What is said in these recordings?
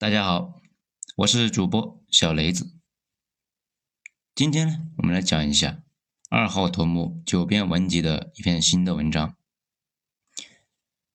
大家好，我是主播小雷子。今天呢，我们来讲一下二号头目九编文集的一篇新的文章：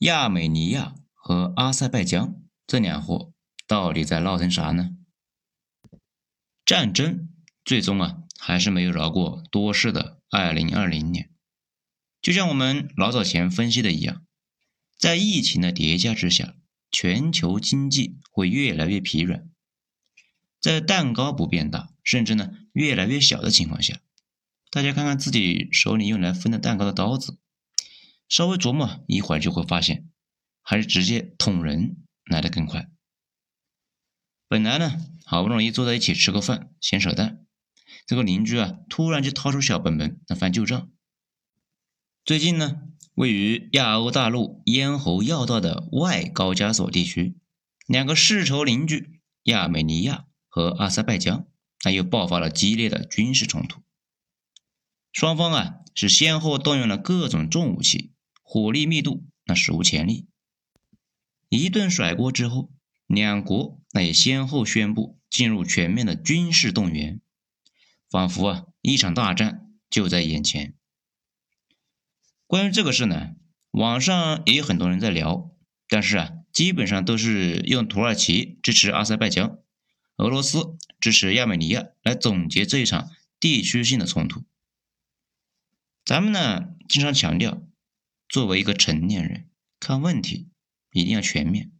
亚美尼亚和阿塞拜疆这两货到底在闹腾啥呢？战争最终啊，还是没有饶过多事的二零二零年。就像我们老早前分析的一样，在疫情的叠加之下。全球经济会越来越疲软，在蛋糕不变大，甚至呢越来越小的情况下，大家看看自己手里用来分的蛋糕的刀子，稍微琢磨一会儿就会发现，还是直接捅人来的更快。本来呢好不容易坐在一起吃个饭闲扯淡，这个邻居啊突然就掏出小本本来翻旧账。最近呢。位于亚欧大陆咽喉要道的外高加索地区，两个世仇邻居亚美尼亚和阿塞拜疆，那又爆发了激烈的军事冲突。双方啊是先后动用了各种重武器，火力密度那史无前例。一顿甩锅之后，两国那也先后宣布进入全面的军事动员，仿佛啊一场大战就在眼前。关于这个事呢，网上也有很多人在聊，但是啊，基本上都是用土耳其支持阿塞拜疆，俄罗斯支持亚美尼亚来总结这一场地区性的冲突。咱们呢，经常强调，作为一个成年人，看问题一定要全面，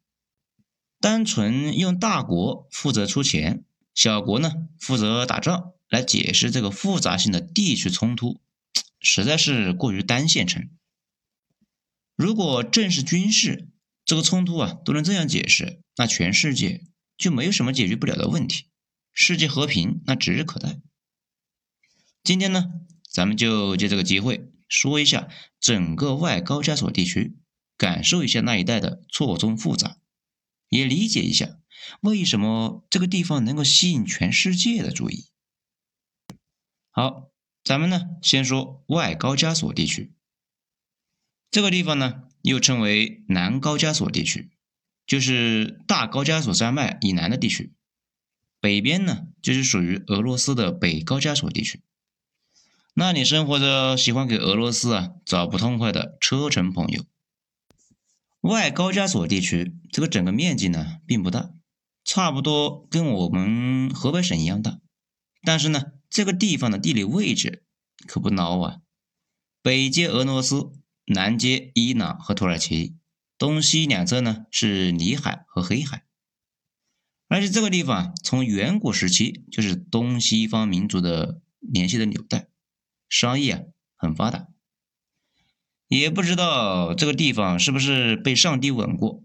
单纯用大国负责出钱，小国呢负责打仗来解释这个复杂性的地区冲突。实在是过于单线程。如果正是军事这个冲突啊都能这样解释，那全世界就没有什么解决不了的问题，世界和平那指日可待。今天呢，咱们就借这个机会说一下整个外高加索地区，感受一下那一带的错综复杂，也理解一下为什么这个地方能够吸引全世界的注意。好。咱们呢，先说外高加索地区。这个地方呢，又称为南高加索地区，就是大高加索山脉以南的地区。北边呢，就是属于俄罗斯的北高加索地区。那里生活着喜欢给俄罗斯啊找不痛快的车臣朋友。外高加索地区这个整个面积呢，并不大，差不多跟我们河北省一样大，但是呢。这个地方的地理位置可不孬啊，北接俄罗斯，南接伊朗和土耳其，东西两侧呢是里海和黑海。而且这个地方从远古时期就是东西方民族的联系的纽带，商业啊很发达。也不知道这个地方是不是被上帝吻过，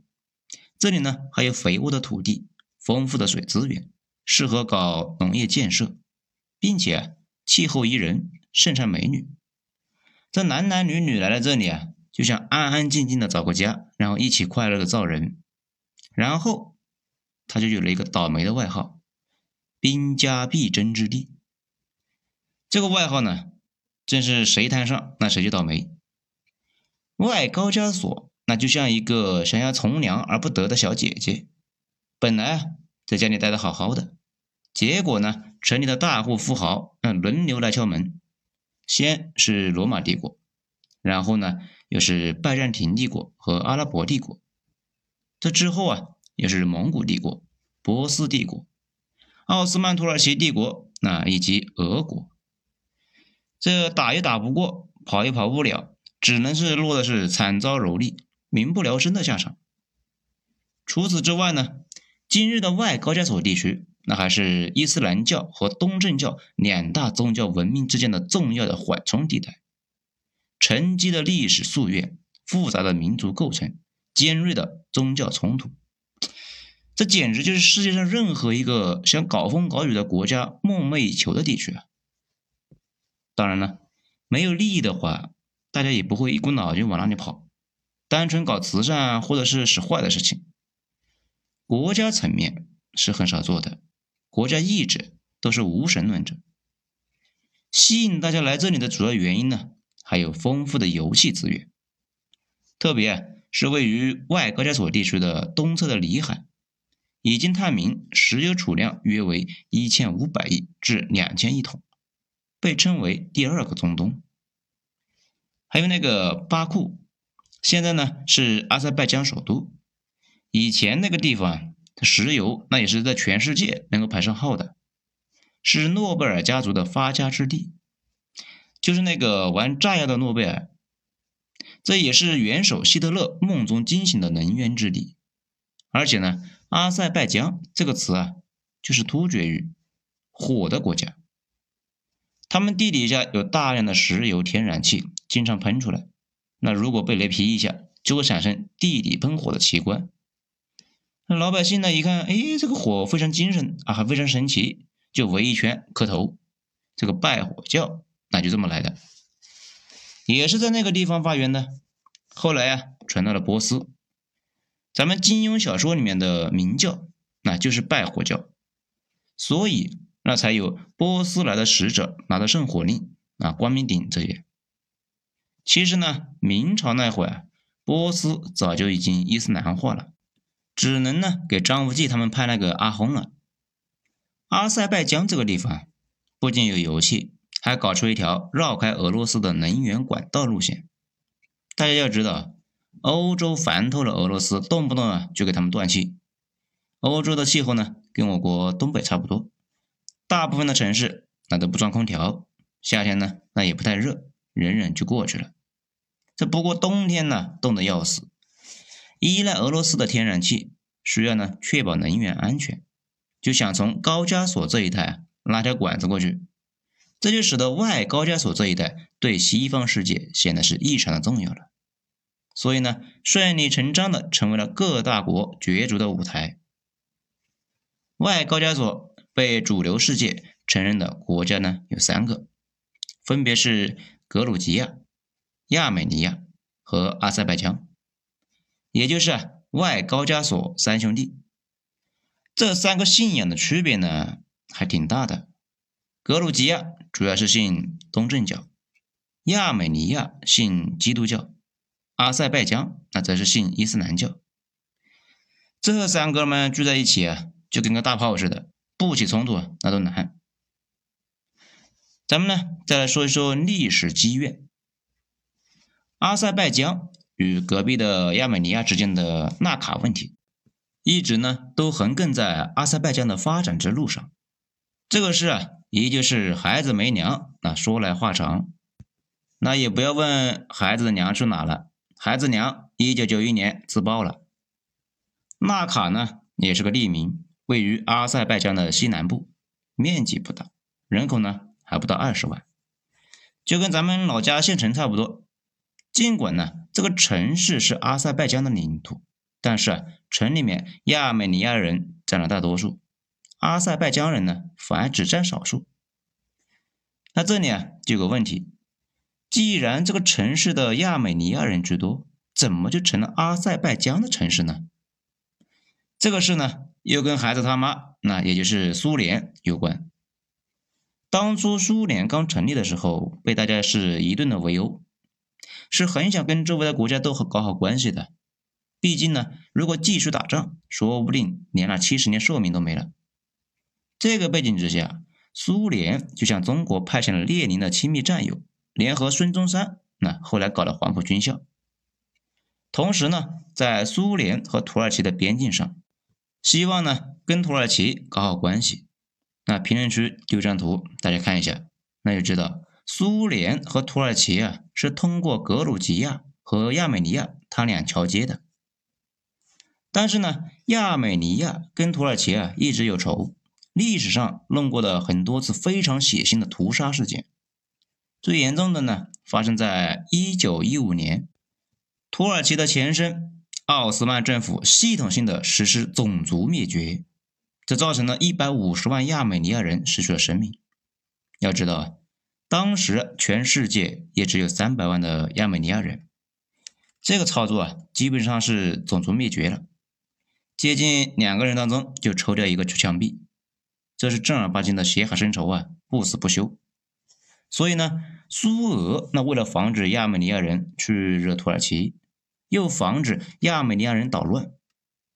这里呢还有肥沃的土地，丰富的水资源，适合搞农业建设。并且气候宜人，盛产美女。这男男女女来了这里啊，就像安安静静的找个家，然后一起快乐的造人。然后他就有了一个倒霉的外号——兵家必争之地。这个外号呢，正是谁摊上，那谁就倒霉。外高加索那就像一个想要从良而不得的小姐姐，本来啊在家里待的好好的。结果呢？城里的大户富豪嗯轮流来敲门，先是罗马帝国，然后呢又是拜占庭帝国和阿拉伯帝国，这之后啊又是蒙古帝国、波斯帝国、奥斯曼土耳其帝国那以及俄国，这打也打不过，跑也跑不了，只能是落的是惨遭蹂躏、民不聊生的下场。除此之外呢，今日的外高加索地区。那还是伊斯兰教和东正教两大宗教文明之间的重要的缓冲地带，沉积的历史夙愿、复杂的民族构成、尖锐的宗教冲突，这简直就是世界上任何一个想搞风搞雨的国家梦寐以求的地区啊！当然了，没有利益的话，大家也不会一股脑就往那里跑，单纯搞慈善或者是使坏的事情，国家层面是很少做的。国家意志都是无神论者，吸引大家来这里的主要原因呢，还有丰富的油气资源，特别是位于外高加索地区的东侧的里海，已经探明石油储量约为一千五百亿至两千亿桶，被称为第二个中东。还有那个巴库，现在呢是阿塞拜疆首都。以前那个地方，石油那也是在全世界能够排上号的，是诺贝尔家族的发家之地，就是那个玩炸药的诺贝尔。这也是元首希特勒梦中惊醒的能源之地，而且呢，阿塞拜疆这个词啊，就是突厥语“火”的国家。他们地底下有大量的石油天然气，经常喷出来。那如果被雷劈一下，就会产生地底喷火的奇观。那老百姓呢，一看，哎，这个火非常精神啊，还非常神奇，就围一圈磕头，这个拜火教，那就这么来的。也是在那个地方发源的，后来啊传到了波斯。咱们金庸小说里面的明教，那就是拜火教，所以那才有波斯来的使者拿着圣火令啊，光明顶这些。其实呢，明朝那会儿，波斯早就已经伊斯兰化了，只能呢给张无忌他们派那个阿轰了。阿塞拜疆这个地方不仅有油气。还搞出一条绕开俄罗斯的能源管道路线。大家要知道，欧洲烦透了俄罗斯，动不动啊就给他们断气。欧洲的气候呢，跟我国东北差不多，大部分的城市那都不装空调，夏天呢那也不太热，忍忍就过去了。这不过冬天呢冻得要死，依赖俄罗斯的天然气，需要呢确保能源安全，就想从高加索这一带拉条管子过去。这就使得外高加索这一带对西方世界显得是异常的重要了，所以呢，顺理成章的成为了各大国角逐的舞台。外高加索被主流世界承认的国家呢有三个，分别是格鲁吉亚、亚美尼亚和阿塞拜疆，也就是外高加索三兄弟。这三个信仰的区别呢还挺大的。格鲁吉亚主要是信东正教，亚美尼亚信基督教，阿塞拜疆那则是信伊斯兰教。这三哥们聚在一起啊，就跟个大炮似的，不起冲突那都难。咱们呢，再来说一说历史积怨。阿塞拜疆与隔壁的亚美尼亚之间的纳卡问题，一直呢都横亘在阿塞拜疆的发展之路上。这个事啊。依旧是孩子没娘，那说来话长，那也不要问孩子的娘去哪了。孩子娘一九九一年自爆了。纳卡呢，也是个地名，位于阿塞拜疆的西南部，面积不大，人口呢还不到二十万，就跟咱们老家县城差不多。尽管呢这个城市是阿塞拜疆的领土，但是啊，城里面亚美尼亚人占了大多数。阿塞拜疆人呢，反而只占少数。那这里啊，就有个问题：既然这个城市的亚美尼亚人居多，怎么就成了阿塞拜疆的城市呢？这个事呢，又跟孩子他妈，那也就是苏联有关。当初苏联刚成立的时候，被大家是一顿的围殴，是很想跟周围的国家都搞好关系的。毕竟呢，如果继续打仗，说不定连那七十年寿命都没了。这个背景之下，苏联就向中国派遣了列宁的亲密战友，联合孙中山，那后来搞了黄埔军校。同时呢，在苏联和土耳其的边境上，希望呢跟土耳其搞好关系。那评论区丢张图，大家看一下，那就知道苏联和土耳其啊是通过格鲁吉亚和亚美尼亚他俩桥接的。但是呢，亚美尼亚跟土耳其啊一直有仇。历史上弄过的很多次非常血腥的屠杀事件，最严重的呢，发生在一九一五年，土耳其的前身奥斯曼政府系统性的实施种族灭绝，这造成了一百五十万亚美尼亚人失去了生命。要知道啊，当时全世界也只有三百万的亚美尼亚人，这个操作啊，基本上是种族灭绝了，接近两个人当中就抽掉一个去枪毙。这是正儿八经的血海深仇啊，不死不休。所以呢，苏俄那为了防止亚美尼亚人去惹土耳其，又防止亚美尼亚人捣乱，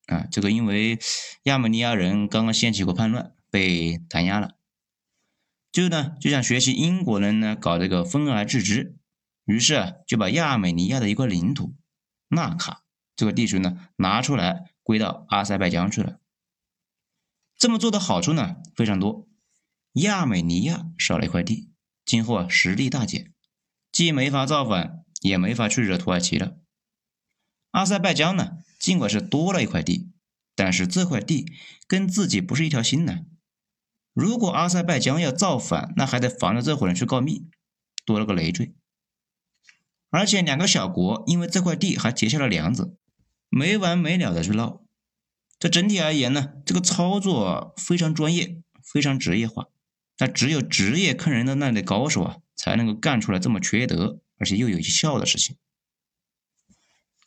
啊，这个因为亚美尼亚人刚刚掀起过叛乱，被弹压了，就呢就想学习英国人呢搞这个分而治之，于是啊就把亚美尼亚的一块领土纳卡这个地区呢拿出来归到阿塞拜疆去了。这么做的好处呢非常多，亚美尼亚少了一块地，今后啊实力大减，既没法造反，也没法去惹土耳其了。阿塞拜疆呢，尽管是多了一块地，但是这块地跟自己不是一条心呢。如果阿塞拜疆要造反，那还得防着这伙人去告密，多了个累赘。而且两个小国因为这块地还结下了梁子，没完没了的去闹。这整体而言呢，这个操作非常专业，非常职业化。那只有职业坑人的那类高手啊，才能够干出来这么缺德而且又有效的事情。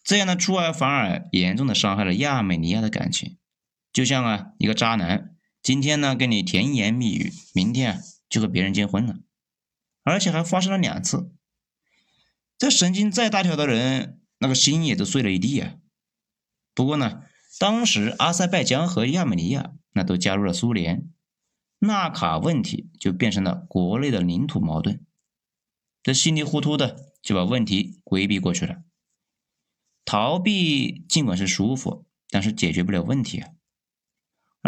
这样呢出尔反尔，严重的伤害了亚美尼亚的感情。就像啊，一个渣男，今天呢跟你甜言蜜语，明天啊就和别人结婚了，而且还发生了两次。这神经再大条的人，那个心也都碎了一地啊。不过呢。当时阿塞拜疆和亚美尼亚那都加入了苏联，纳卡问题就变成了国内的领土矛盾，这稀里糊涂的就把问题规避过去了。逃避尽管是舒服，但是解决不了问题啊！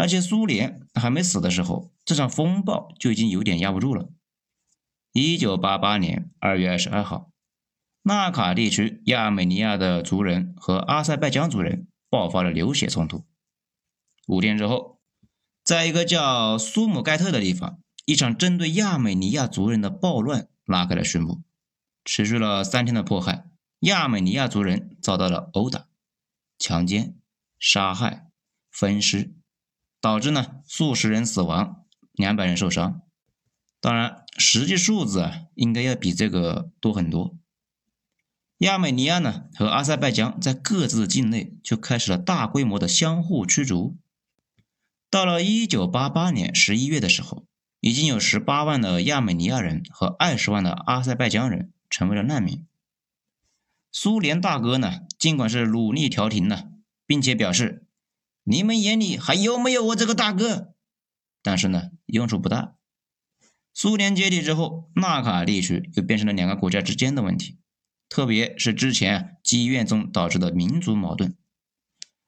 而且苏联还没死的时候，这场风暴就已经有点压不住了。一九八八年二月二十二号，纳卡地区亚美尼亚的族人和阿塞拜疆族人。爆发了流血冲突。五天之后，在一个叫苏姆盖特的地方，一场针对亚美尼亚族人的暴乱拉开了序幕。持续了三天的迫害，亚美尼亚族人遭到了殴打、强奸、杀害、分尸，导致呢数十人死亡，两百人受伤。当然，实际数字啊，应该要比这个多很多。亚美尼亚呢和阿塞拜疆在各自的境内就开始了大规模的相互驱逐。到了一九八八年十一月的时候，已经有十八万的亚美尼亚人和二十万的阿塞拜疆人成为了难民。苏联大哥呢，尽管是努力调停呢，并且表示你们眼里还有没有我这个大哥，但是呢，用处不大。苏联解体之后，纳卡地区就变成了两个国家之间的问题。特别是之前积怨中导致的民族矛盾，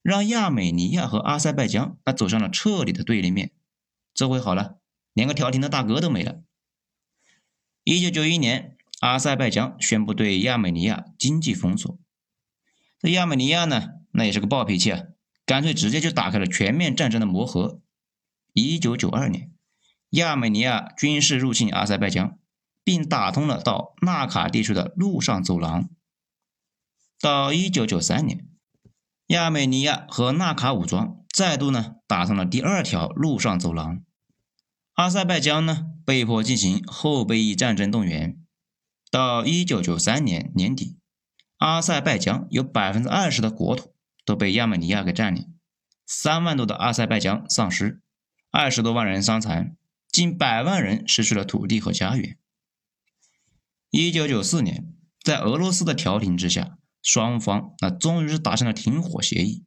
让亚美尼亚和阿塞拜疆那走上了彻底的对立面。这回好了，连个调停的大哥都没了。一九九一年，阿塞拜疆宣布对亚美尼亚经济封锁。这亚美尼亚呢，那也是个暴脾气啊，干脆直接就打开了全面战争的魔盒。一九九二年，亚美尼亚军事入侵阿塞拜疆。并打通了到纳卡地区的陆上走廊。到一九九三年，亚美尼亚和纳卡武装再度呢打通了第二条陆上走廊。阿塞拜疆呢被迫进行后备役战争动员。到一九九三年年底，阿塞拜疆有百分之二十的国土都被亚美尼亚给占领，三万多的阿塞拜疆丧尸，二十多万人伤残，近百万人失去了土地和家园。一九九四年，在俄罗斯的调停之下，双方那终于是达成了停火协议。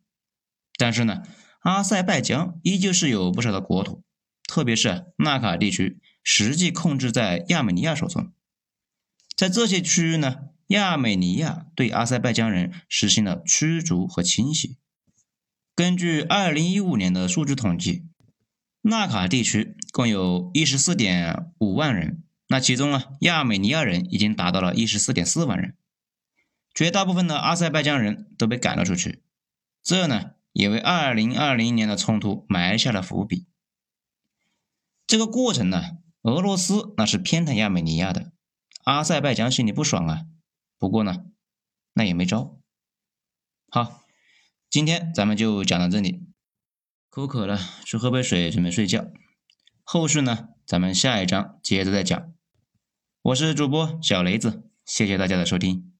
但是呢，阿塞拜疆依旧是有不少的国土，特别是纳卡地区，实际控制在亚美尼亚手中。在这些区域呢，亚美尼亚对阿塞拜疆人实行了驱逐和清洗。根据二零一五年的数据统计，纳卡地区共有一十四点五万人。那其中啊，亚美尼亚人已经达到了一十四点四万人，绝大部分的阿塞拜疆人都被赶了出去，这呢也为二零二零年的冲突埋下了伏笔。这个过程呢，俄罗斯那是偏袒亚美尼亚的，阿塞拜疆心里不爽啊，不过呢，那也没招。好，今天咱们就讲到这里，口渴了，去喝杯水，准备睡觉。后续呢，咱们下一章接着再讲。我是主播小雷子，谢谢大家的收听。